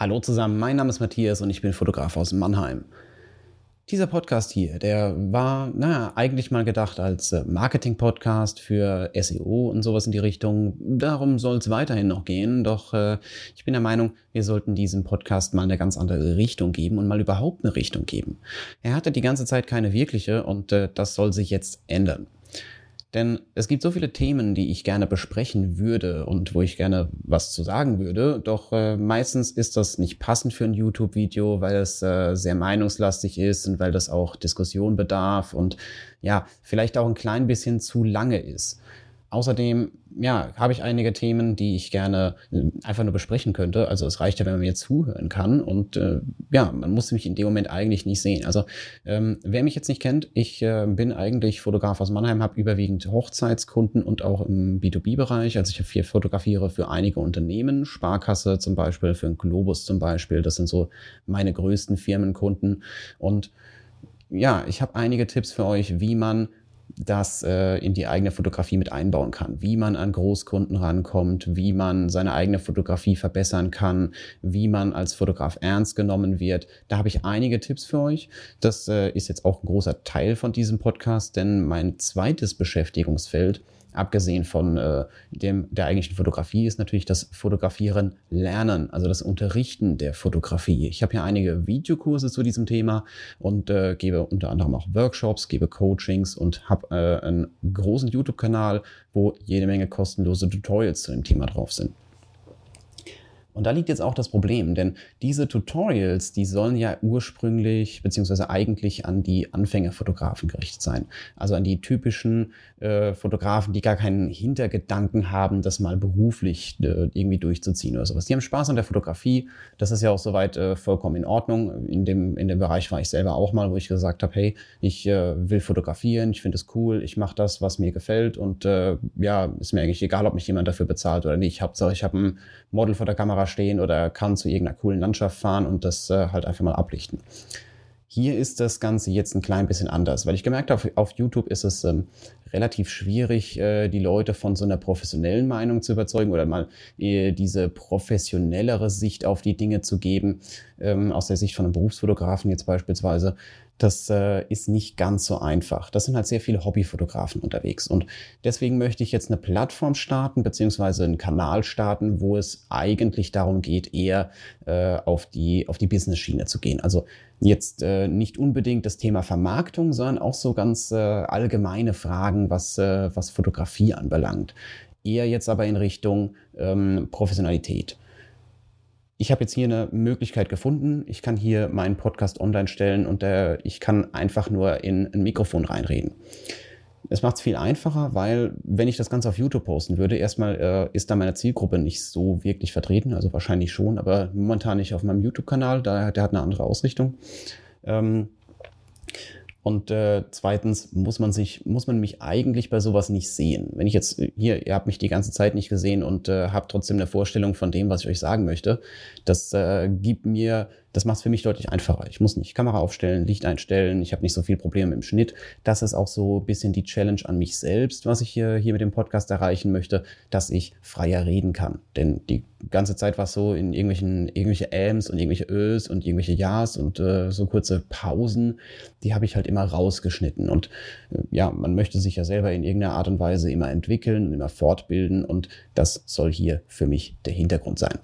Hallo zusammen, mein Name ist Matthias und ich bin Fotograf aus Mannheim. Dieser Podcast hier, der war, naja, eigentlich mal gedacht als äh, Marketing-Podcast für SEO und sowas in die Richtung. Darum soll es weiterhin noch gehen, doch äh, ich bin der Meinung, wir sollten diesem Podcast mal eine ganz andere Richtung geben und mal überhaupt eine Richtung geben. Er hatte die ganze Zeit keine wirkliche und äh, das soll sich jetzt ändern. Denn es gibt so viele Themen, die ich gerne besprechen würde und wo ich gerne was zu sagen würde. Doch äh, meistens ist das nicht passend für ein YouTube-Video, weil es äh, sehr meinungslastig ist und weil das auch Diskussion bedarf und ja, vielleicht auch ein klein bisschen zu lange ist. Außerdem, ja, habe ich einige Themen, die ich gerne äh, einfach nur besprechen könnte. Also es reicht ja, wenn man mir zuhören kann. Und äh, ja, man muss mich in dem Moment eigentlich nicht sehen. Also ähm, wer mich jetzt nicht kennt, ich äh, bin eigentlich Fotograf aus Mannheim, habe überwiegend Hochzeitskunden und auch im B2B-Bereich. Also ich hier fotografiere für einige Unternehmen, Sparkasse zum Beispiel, für einen Globus zum Beispiel. Das sind so meine größten Firmenkunden. Und ja, ich habe einige Tipps für euch, wie man das äh, in die eigene Fotografie mit einbauen kann, wie man an Großkunden rankommt, wie man seine eigene Fotografie verbessern kann, wie man als Fotograf ernst genommen wird. Da habe ich einige Tipps für euch. Das äh, ist jetzt auch ein großer Teil von diesem Podcast, denn mein zweites Beschäftigungsfeld abgesehen von äh, dem, der eigentlichen Fotografie, ist natürlich das Fotografieren lernen, also das Unterrichten der Fotografie. Ich habe hier einige Videokurse zu diesem Thema und äh, gebe unter anderem auch Workshops, gebe Coachings und habe äh, einen großen YouTube-Kanal, wo jede Menge kostenlose Tutorials zu dem Thema drauf sind. Und da liegt jetzt auch das Problem, denn diese Tutorials, die sollen ja ursprünglich beziehungsweise eigentlich an die Anfängerfotografen gerichtet sein. Also an die typischen äh, Fotografen, die gar keinen Hintergedanken haben, das mal beruflich äh, irgendwie durchzuziehen oder sowas. Die haben Spaß an der Fotografie. Das ist ja auch soweit äh, vollkommen in Ordnung. In dem, in dem Bereich war ich selber auch mal, wo ich gesagt habe, hey, ich äh, will fotografieren, ich finde es cool, ich mache das, was mir gefällt und äh, ja, ist mir eigentlich egal, ob mich jemand dafür bezahlt oder nicht. Hauptsache, ich habe ein Model vor der Kamera stehen oder kann zu irgendeiner coolen Landschaft fahren und das äh, halt einfach mal ablichten. Hier ist das Ganze jetzt ein klein bisschen anders, weil ich gemerkt habe, auf YouTube ist es ähm, relativ schwierig, äh, die Leute von so einer professionellen Meinung zu überzeugen oder mal äh, diese professionellere Sicht auf die Dinge zu geben, ähm, aus der Sicht von einem Berufsfotografen jetzt beispielsweise. Das äh, ist nicht ganz so einfach. Das sind halt sehr viele Hobbyfotografen unterwegs. Und deswegen möchte ich jetzt eine Plattform starten, beziehungsweise einen Kanal starten, wo es eigentlich darum geht, eher auf die, auf die Business-Schiene zu gehen. Also jetzt nicht unbedingt das Thema Vermarktung, sondern auch so ganz allgemeine Fragen, was, äh, was Fotografie anbelangt. Eher jetzt aber in Richtung ähm, Professionalität ich habe jetzt hier eine Möglichkeit gefunden. Ich kann hier meinen Podcast online stellen und äh, ich kann einfach nur in ein Mikrofon reinreden. Es macht es viel einfacher, weil wenn ich das Ganze auf YouTube posten würde, erstmal äh, ist da meine Zielgruppe nicht so wirklich vertreten, also wahrscheinlich schon, aber momentan nicht auf meinem YouTube-Kanal, der, der hat eine andere Ausrichtung. Ähm, und äh, zweitens muss man sich, muss man mich eigentlich bei sowas nicht sehen. Wenn ich jetzt hier, ihr habt mich die ganze Zeit nicht gesehen und äh, habt trotzdem eine Vorstellung von dem, was ich euch sagen möchte, das äh, gibt mir das macht es für mich deutlich einfacher. Ich muss nicht Kamera aufstellen, Licht einstellen, ich habe nicht so viel Probleme im Schnitt. Das ist auch so ein bisschen die Challenge an mich selbst, was ich hier, hier mit dem Podcast erreichen möchte, dass ich freier reden kann. Denn die ganze Zeit war es so in irgendwelchen, irgendwelche Ams und irgendwelche Ös und irgendwelche Ja's und äh, so kurze Pausen, die habe ich halt immer rausgeschnitten. Und äh, ja, man möchte sich ja selber in irgendeiner Art und Weise immer entwickeln, immer fortbilden und das soll hier für mich der Hintergrund sein.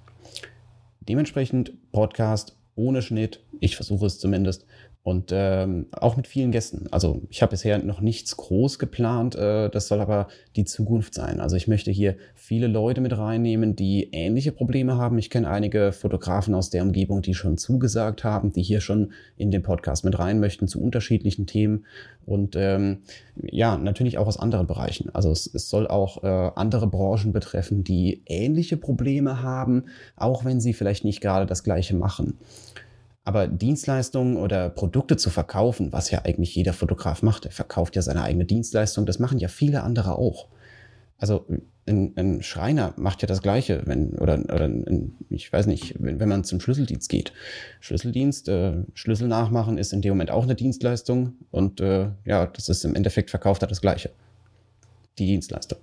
Dementsprechend Podcast ohne Schnitt. Ich versuche es zumindest. Und ähm, auch mit vielen Gästen. Also ich habe bisher noch nichts groß geplant. Äh, das soll aber die Zukunft sein. Also ich möchte hier viele Leute mit reinnehmen, die ähnliche Probleme haben. Ich kenne einige Fotografen aus der Umgebung, die schon zugesagt haben, die hier schon in den Podcast mit rein möchten zu unterschiedlichen Themen. Und ähm, ja, natürlich auch aus anderen Bereichen. Also es, es soll auch äh, andere Branchen betreffen, die ähnliche Probleme haben, auch wenn sie vielleicht nicht gerade das gleiche machen. Aber Dienstleistungen oder Produkte zu verkaufen, was ja eigentlich jeder Fotograf macht, er verkauft ja seine eigene Dienstleistung, das machen ja viele andere auch. Also ein, ein Schreiner macht ja das Gleiche, wenn, oder, oder ein, ich weiß nicht, wenn, wenn man zum Schlüsseldienst geht. Schlüsseldienst, äh, Schlüssel nachmachen ist in dem Moment auch eine Dienstleistung und äh, ja, das ist im Endeffekt verkauft hat das Gleiche. Die Dienstleistung.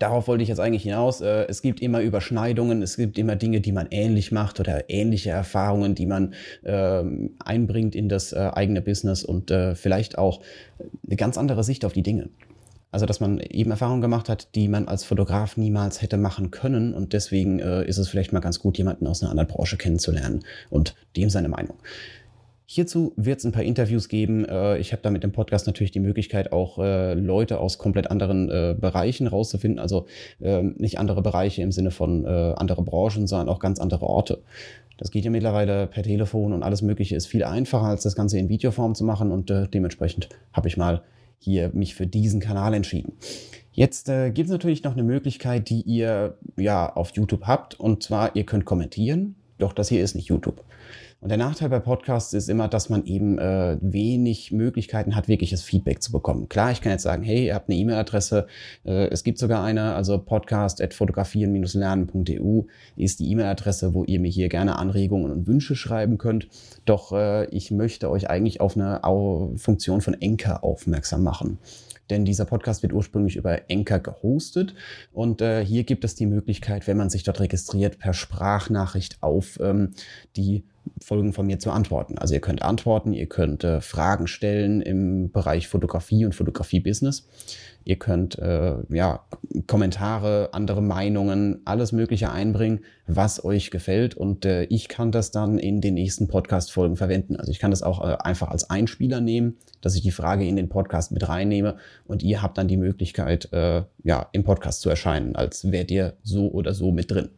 Darauf wollte ich jetzt eigentlich hinaus. Äh, es gibt immer Überschneidungen, es gibt immer Dinge, die man ähnlich macht oder ähnliche Erfahrungen, die man äh, einbringt in das äh, eigene Business und äh, vielleicht auch eine ganz andere Sicht auf die Dinge. Also, dass man eben Erfahrungen gemacht hat, die man als Fotograf niemals hätte machen können. Und deswegen äh, ist es vielleicht mal ganz gut, jemanden aus einer anderen Branche kennenzulernen und dem seine Meinung. Hierzu wird es ein paar Interviews geben. Äh, ich habe da mit dem Podcast natürlich die Möglichkeit, auch äh, Leute aus komplett anderen äh, Bereichen rauszufinden. Also ähm, nicht andere Bereiche im Sinne von andere Branchen, sondern auch ganz andere Orte. Das geht ja mittlerweile per Telefon und alles Mögliche ist viel einfacher, als das Ganze in Videoform zu machen. Und dementsprechend habe ich mal hier mich für diesen Kanal entschieden. Jetzt äh, gibt es natürlich noch eine Möglichkeit, die ihr ja auf YouTube habt. Und zwar, ihr könnt kommentieren. Doch das hier ist nicht YouTube. Und der Nachteil bei Podcasts ist immer, dass man eben äh, wenig Möglichkeiten hat, wirkliches Feedback zu bekommen. Klar, ich kann jetzt sagen, hey, ihr habt eine E-Mail-Adresse, äh, es gibt sogar eine, also podcast.fotografieren-lernen.eu ist die E-Mail-Adresse, wo ihr mir hier gerne Anregungen und Wünsche schreiben könnt. Doch äh, ich möchte euch eigentlich auf eine Funktion von Enker aufmerksam machen denn dieser Podcast wird ursprünglich über Enker gehostet und äh, hier gibt es die Möglichkeit, wenn man sich dort registriert, per Sprachnachricht auf ähm, die Folgen von mir zu antworten. Also ihr könnt antworten, ihr könnt äh, Fragen stellen im Bereich Fotografie und Fotografie-Business. Ihr könnt äh, ja, Kommentare, andere Meinungen, alles Mögliche einbringen, was euch gefällt. Und äh, ich kann das dann in den nächsten Podcast-Folgen verwenden. Also ich kann das auch äh, einfach als Einspieler nehmen, dass ich die Frage in den Podcast mit reinnehme und ihr habt dann die Möglichkeit, äh, ja, im Podcast zu erscheinen, als wärt ihr so oder so mit drin.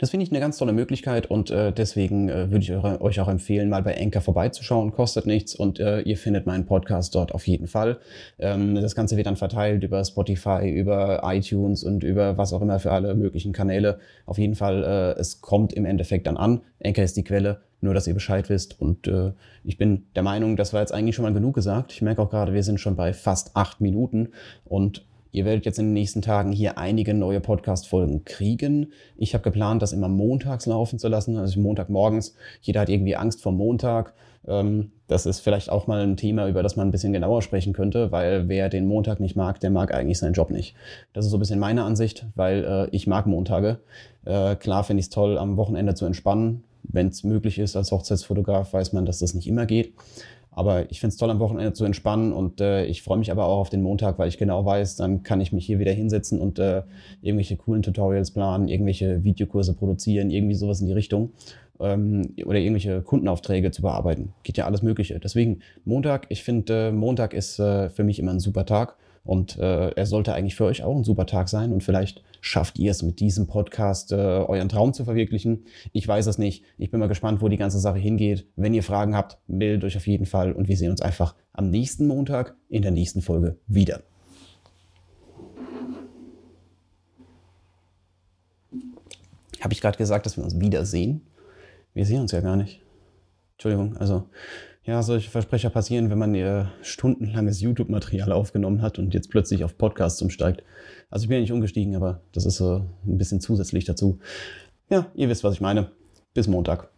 Das finde ich eine ganz tolle Möglichkeit und äh, deswegen äh, würde ich euch auch empfehlen, mal bei Anchor vorbeizuschauen. Kostet nichts und äh, ihr findet meinen Podcast dort auf jeden Fall. Ähm, das Ganze wird dann verteilt über Spotify, über iTunes und über was auch immer für alle möglichen Kanäle. Auf jeden Fall, äh, es kommt im Endeffekt dann an. Anchor ist die Quelle nur dass ihr Bescheid wisst. Und äh, ich bin der Meinung, das war jetzt eigentlich schon mal genug gesagt. Ich merke auch gerade, wir sind schon bei fast acht Minuten und Ihr werdet jetzt in den nächsten Tagen hier einige neue Podcast-Folgen kriegen. Ich habe geplant, das immer montags laufen zu lassen, also Montagmorgens. Jeder hat irgendwie Angst vor Montag. Ähm, das ist vielleicht auch mal ein Thema, über das man ein bisschen genauer sprechen könnte, weil wer den Montag nicht mag, der mag eigentlich seinen Job nicht. Das ist so ein bisschen meine Ansicht, weil äh, ich mag Montage. Äh, klar finde ich es toll, am Wochenende zu entspannen. Wenn es möglich ist als Hochzeitsfotograf, weiß man, dass das nicht immer geht. Aber ich finde es toll, am Wochenende zu entspannen und äh, ich freue mich aber auch auf den Montag, weil ich genau weiß, dann kann ich mich hier wieder hinsetzen und äh, irgendwelche coolen Tutorials planen, irgendwelche Videokurse produzieren, irgendwie sowas in die Richtung ähm, oder irgendwelche Kundenaufträge zu bearbeiten. Geht ja alles Mögliche. Deswegen Montag, ich finde, äh, Montag ist äh, für mich immer ein super Tag. Und äh, er sollte eigentlich für euch auch ein super Tag sein. Und vielleicht schafft ihr es mit diesem Podcast, äh, euren Traum zu verwirklichen. Ich weiß es nicht. Ich bin mal gespannt, wo die ganze Sache hingeht. Wenn ihr Fragen habt, meldet euch auf jeden Fall. Und wir sehen uns einfach am nächsten Montag in der nächsten Folge wieder. Habe ich gerade gesagt, dass wir uns wiedersehen? Wir sehen uns ja gar nicht. Entschuldigung, also ja, solche Versprecher passieren, wenn man ihr stundenlanges YouTube-Material aufgenommen hat und jetzt plötzlich auf Podcasts umsteigt. Also ich bin ja nicht umgestiegen, aber das ist so ein bisschen zusätzlich dazu. Ja, ihr wisst, was ich meine. Bis Montag.